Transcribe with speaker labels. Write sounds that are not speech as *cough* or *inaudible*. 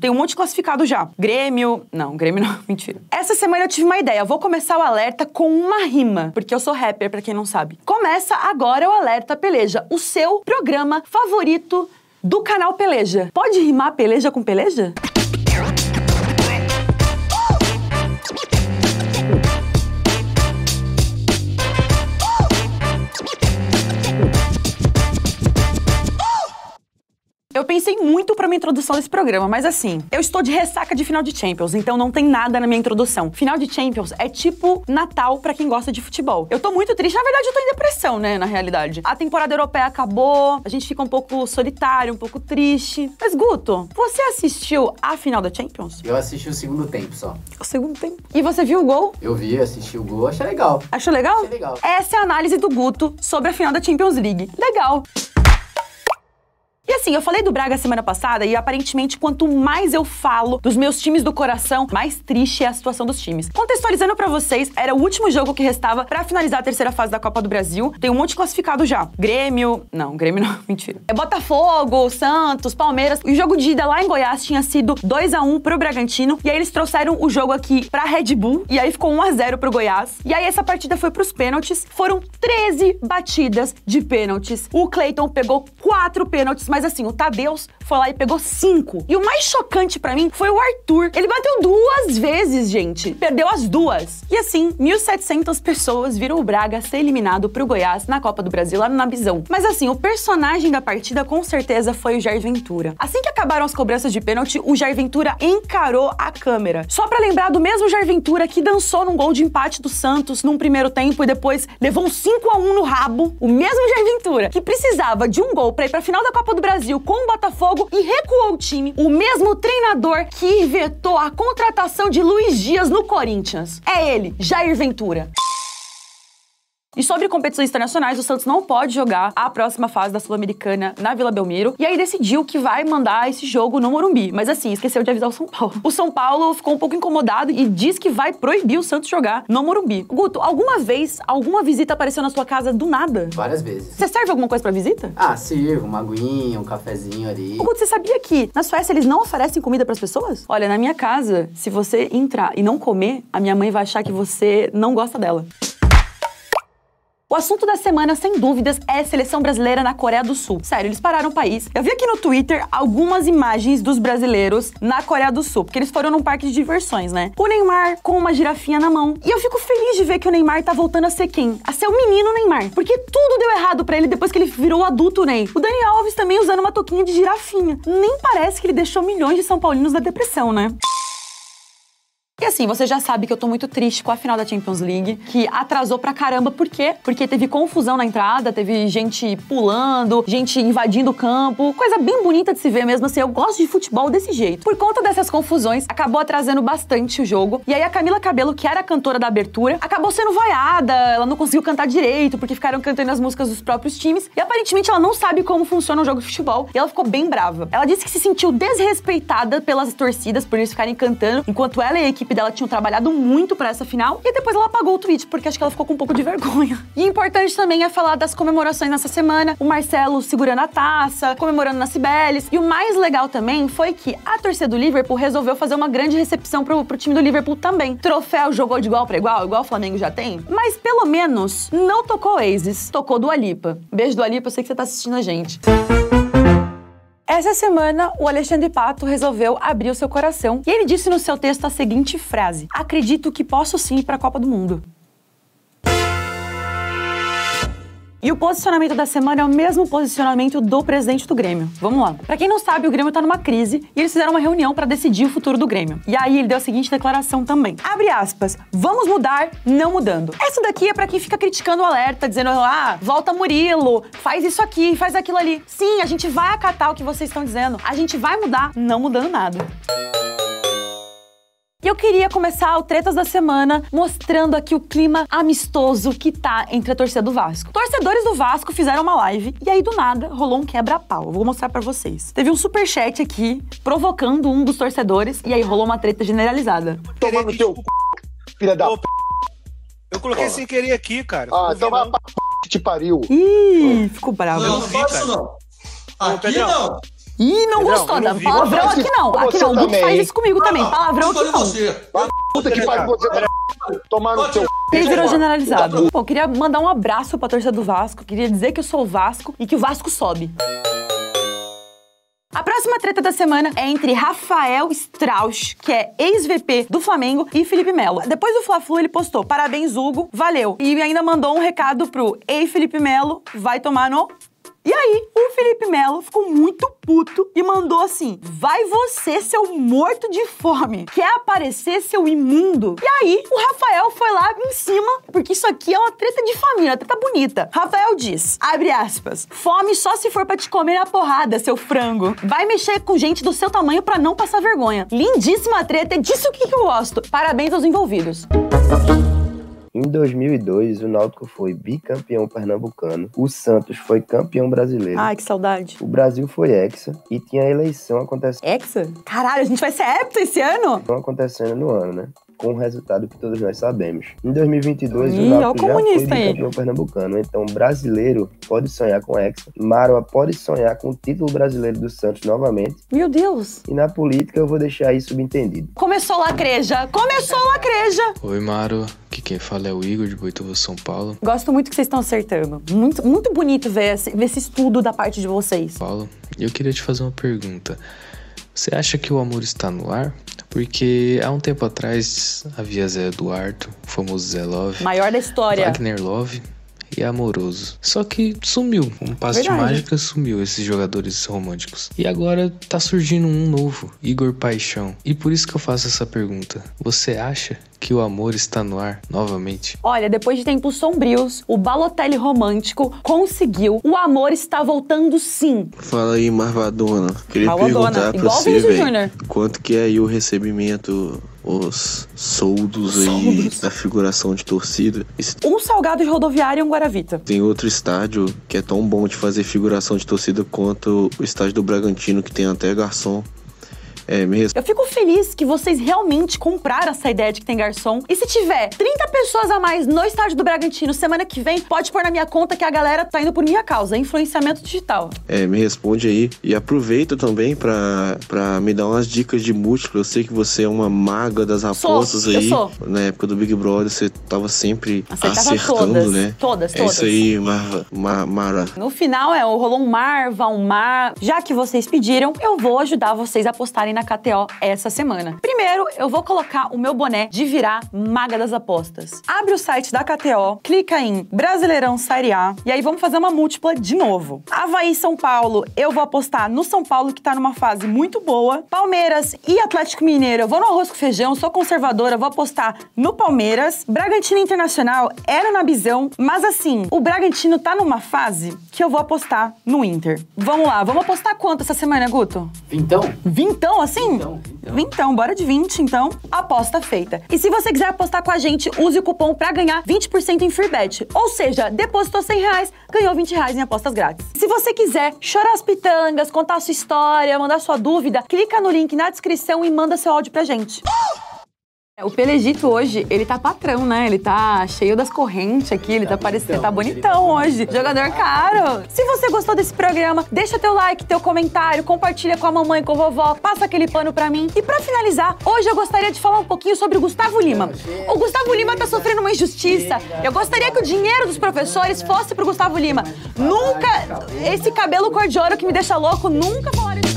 Speaker 1: Tem um monte de classificado já. Grêmio. Não, Grêmio não, *laughs* mentira. Essa semana eu tive uma ideia. Eu vou começar o alerta com uma rima, porque eu sou rapper, pra quem não sabe. Começa agora o Alerta Peleja, o seu programa favorito do canal Peleja. Pode rimar peleja com peleja? Pensei muito pra minha introdução desse programa, mas assim, eu estou de ressaca de final de Champions, então não tem nada na minha introdução. Final de Champions é tipo Natal pra quem gosta de futebol. Eu tô muito triste, na verdade eu tô em depressão, né, na realidade. A temporada europeia acabou, a gente fica um pouco solitário, um pouco triste. Mas Guto, você assistiu a final da Champions?
Speaker 2: Eu assisti o segundo tempo só.
Speaker 1: O segundo tempo. E você viu o gol?
Speaker 2: Eu vi, assisti o gol, achei legal.
Speaker 1: Achou legal?
Speaker 2: Achei legal.
Speaker 1: Essa é a análise do Guto sobre a final da Champions League. Legal. E assim, eu falei do Braga semana passada e aparentemente quanto mais eu falo dos meus times do coração, mais triste é a situação dos times. Contextualizando pra vocês, era o último jogo que restava pra finalizar a terceira fase da Copa do Brasil. Tem um monte classificado já. Grêmio, não, Grêmio não, *laughs* mentira. É Botafogo, Santos, Palmeiras. O jogo de ida lá em Goiás tinha sido 2 a 1 pro Bragantino e aí eles trouxeram o jogo aqui pra Red Bull e aí ficou 1 a 0 pro Goiás. E aí essa partida foi pros pênaltis. Foram 13 batidas de pênaltis. O Cleiton pegou quatro pênaltis, mas assim, o Tadeus foi lá e pegou cinco. E o mais chocante pra mim foi o Arthur. Ele bateu duas vezes, gente. Perdeu as duas. E assim, 1.700 pessoas viram o Braga ser eliminado pro Goiás na Copa do Brasil, lá no Nabizão. Mas assim, o personagem da partida com certeza foi o Jair Ventura. Assim que acabaram as cobranças de pênalti, o Jair Ventura encarou a câmera. Só pra lembrar do mesmo Jair Ventura que dançou num gol de empate do Santos num primeiro tempo e depois levou um 5 a 1 no rabo. O mesmo Jair Ventura que precisava de um gol pra ir pra final da Copa do Brasil com o Botafogo e recuou o time. O mesmo treinador que vetou a contratação de Luiz Dias no Corinthians. É ele, Jair Ventura. E sobre competições internacionais, o Santos não pode jogar a próxima fase da Sul-Americana na Vila Belmiro. E aí decidiu que vai mandar esse jogo no Morumbi. Mas assim, esqueceu de avisar o São Paulo. O São Paulo ficou um pouco incomodado e diz que vai proibir o Santos jogar no Morumbi. Guto, alguma vez, alguma visita apareceu na sua casa do nada?
Speaker 2: Várias vezes.
Speaker 1: Você serve alguma coisa pra visita?
Speaker 2: Ah, sirvo, uma aguinha, um cafezinho ali.
Speaker 1: Guto, você sabia que na Suécia eles não oferecem comida pras pessoas? Olha, na minha casa, se você entrar e não comer, a minha mãe vai achar que você não gosta dela. O assunto da semana, sem dúvidas, é a seleção brasileira na Coreia do Sul. Sério, eles pararam o país. Eu vi aqui no Twitter algumas imagens dos brasileiros na Coreia do Sul, porque eles foram num parque de diversões, né? O Neymar com uma girafinha na mão. E eu fico feliz de ver que o Neymar tá voltando a ser quem? A ser o menino Neymar. Porque tudo deu errado pra ele depois que ele virou adulto Ney. O Dani Alves também usando uma touquinha de girafinha. Nem parece que ele deixou milhões de São Paulinos da depressão, né? E assim, você já sabe que eu tô muito triste com a final da Champions League, que atrasou pra caramba. Por quê? Porque teve confusão na entrada, teve gente pulando, gente invadindo o campo. Coisa bem bonita de se ver mesmo, assim. Eu gosto de futebol desse jeito. Por conta dessas confusões, acabou atrasando bastante o jogo. E aí a Camila Cabelo, que era a cantora da abertura, acabou sendo vaiada. Ela não conseguiu cantar direito, porque ficaram cantando as músicas dos próprios times. E aparentemente ela não sabe como funciona um jogo de futebol. E ela ficou bem brava. Ela disse que se sentiu desrespeitada pelas torcidas, por eles ficarem cantando, enquanto ela e a equipe dela tinham trabalhado muito pra essa final. E depois ela apagou o tweet, porque acho que ela ficou com um pouco de vergonha. E importante também é falar das comemorações nessa semana. O Marcelo segurando a taça, comemorando na Cibeles. E o mais legal também foi que a torcida do Liverpool resolveu fazer uma grande recepção pro, pro time do Liverpool também. Troféu jogou de igual pra igual, igual o Flamengo já tem. Mas pelo menos não tocou Oasis, tocou do Alipa. Beijo do Alipa, eu sei que você tá assistindo a gente. Essa semana, o Alexandre Pato resolveu abrir o seu coração e ele disse no seu texto a seguinte frase: Acredito que posso sim ir para a Copa do Mundo. E o posicionamento da semana é o mesmo posicionamento do presidente do Grêmio. Vamos lá. Pra quem não sabe, o Grêmio tá numa crise e eles fizeram uma reunião pra decidir o futuro do Grêmio. E aí ele deu a seguinte declaração também. Abre aspas. Vamos mudar, não mudando. Essa daqui é pra quem fica criticando o alerta, dizendo: "Ah, volta Murilo, faz isso aqui, faz aquilo ali". Sim, a gente vai acatar o que vocês estão dizendo. A gente vai mudar, não mudando nada. E eu queria começar o Tretas da Semana mostrando aqui o clima amistoso que tá entre a torcida do Vasco. Torcedores do Vasco fizeram uma live e aí do nada rolou um quebra-pau. Eu vou mostrar pra vocês. Teve um super chat aqui provocando um dos torcedores e aí rolou uma treta generalizada.
Speaker 3: Toma no teu c... filha da
Speaker 4: Ô, Eu coloquei sem querer aqui, cara.
Speaker 3: Ah, então vai pra p... que te pariu.
Speaker 1: Ih, ficou bravo.
Speaker 4: Não,
Speaker 5: Não, não isso não. Aqui não.
Speaker 1: Ih, não gostou,
Speaker 4: não vi.
Speaker 1: Palavrão aqui não. Aqui não. O Guto faz isso comigo também. Palavrão aqui não.
Speaker 3: Puta que pariu, você tomar no seu.
Speaker 1: Ele virou generalizado. Bom, queria mandar um abraço pra torcida do Vasco. Queria dizer que eu sou o Vasco e que o Vasco sobe. A próxima treta da semana é entre Rafael Strauss, que é ex-VP do Flamengo, e Felipe Melo. Depois do Fla-Flu, ele postou: Parabéns, Hugo, valeu. E ainda mandou um recado pro Ei Felipe Melo, vai tomar no. E aí, o Felipe Melo ficou muito puto e mandou assim: Vai você, seu morto de fome. Quer aparecer, seu imundo? E aí, o Rafael foi lá em cima, porque isso aqui é uma treta de família, uma treta bonita. Rafael diz: abre aspas, fome só se for pra te comer na porrada, seu frango. Vai mexer com gente do seu tamanho pra não passar vergonha. Lindíssima treta, é disso que eu gosto. Parabéns aos envolvidos.
Speaker 5: Em 2002, o Náutico foi bicampeão pernambucano, o Santos foi campeão brasileiro,
Speaker 1: Ai, que saudade.
Speaker 5: o Brasil foi hexa e tinha a eleição acontecendo,
Speaker 1: Hexa? Caralho, a gente vai ser hepta esse ano?
Speaker 5: acontecendo no ano, né? Com o resultado que todos nós sabemos. Em 2022,
Speaker 1: Ih,
Speaker 5: o Náutico já foi bicampeão pernambucano, então brasileiro pode sonhar com hexa, Marwa pode sonhar com o título brasileiro do Santos novamente,
Speaker 1: Meu Deus.
Speaker 5: e na política eu vou deixar isso subentendido.
Speaker 1: Começou lacreja. Começou lacreja.
Speaker 6: Oi, Maro. Aqui quem fala é o Igor de Boituva, São Paulo.
Speaker 1: Gosto muito que vocês estão acertando. Muito, muito bonito ver esse, ver esse estudo da parte de vocês.
Speaker 6: Paulo, e eu queria te fazer uma pergunta. Você acha que o amor está no ar? Porque há um tempo atrás havia Zé Eduardo, o famoso Zé Love,
Speaker 1: Maior da história.
Speaker 6: Wagner Love e Amoroso. Só que sumiu, um passe de
Speaker 1: Verdade.
Speaker 6: mágica sumiu esses jogadores românticos. E agora tá surgindo um novo, Igor Paixão. E por isso que eu faço essa pergunta. Você acha que o amor está no ar novamente?
Speaker 1: Olha, depois de tempos sombrios, o Balotelli romântico conseguiu. O amor está voltando sim.
Speaker 7: Fala aí, Marvadona. Queria
Speaker 1: Marvadona,
Speaker 7: perguntar pra
Speaker 1: igual o
Speaker 7: você, velho,
Speaker 1: Júnior.
Speaker 7: quanto que é aí o recebimento, os soldos
Speaker 1: Soldos.
Speaker 7: da figuração de torcida? E
Speaker 1: Um salgado de rodoviária e um Guaravita.
Speaker 7: tem outro estádio que é tão bom de fazer figuração de torcida quanto o estádio do Bragantino, que tem até garçom. É, me responde.
Speaker 1: Eu fico feliz que vocês realmente compraram essa ideia de que tem garçom. E se tiver 30 pessoas a mais no estádio do Bragantino semana que vem, pode pôr na minha conta que a galera tá indo por minha causa. Influenciamento digital.
Speaker 7: É, me responde aí. E aproveita também pra, pra me dar umas dicas de múltiplo. Eu sei que você é uma maga das
Speaker 1: Sou,
Speaker 7: apostas
Speaker 1: eu
Speaker 7: aí.
Speaker 1: sou.
Speaker 7: Na época do Big Brother, você tava sempre
Speaker 1: Acertava
Speaker 7: acertando,
Speaker 1: todas.
Speaker 7: né?
Speaker 1: Todas,
Speaker 7: É
Speaker 1: todas.
Speaker 7: isso aí, Marva, Ma- Mara.
Speaker 1: No final, é, rolou um Marva, um Mar. Já que vocês pediram, eu vou ajudar vocês a apostarem na KTO essa semana. Primeiro, eu vou colocar o meu boné de virar maga das apostas. Abre o site da KTO, clica em Brasileirão Série A e aí vamos fazer uma múltipla de novo. Havaí São Paulo, eu vou apostar no São Paulo que tá numa fase muito boa. Palmeiras e Atlético Mineiro, eu vou no arroz com feijão, sou conservadora, vou apostar no Palmeiras. Bragantino Internacional era na Bizão, mas assim, o Bragantino tá numa fase que eu vou apostar no Inter. Vamos lá, vamos apostar quanto essa semana, Guto?
Speaker 2: Vintão?
Speaker 1: Vintão, assim?
Speaker 2: Vintão, vintão.
Speaker 1: Vintão, bora de 20, então. Aposta feita. E se você quiser apostar com a gente, use o cupom pra ganhar 20% em free bet. Ou seja, depositou 100 reais, ganhou 20 reais em apostas grátis. Se você quiser chorar as pitangas, contar a sua história, mandar sua dúvida, clica no link na descrição e manda seu áudio pra gente. É, O Pelegito hoje, ele tá patrão, né? Ele tá cheio das correntes aqui, ele tá, parecendo, tá bonitão hoje. Jogador caro. Se você gostou desse programa, deixa teu like, teu comentário, compartilha com a mamãe, com a vovó, passa aquele pano pra mim. E pra finalizar, hoje eu gostaria de falar um pouquinho sobre o Gustavo Lima. O Gustavo Lima tá sofrendo uma injustiça. Eu gostaria que o dinheiro dos professores fosse pro Gustavo Lima. Nunca, esse cabelo cor de ouro que me deixa louco, nunca falaram isso.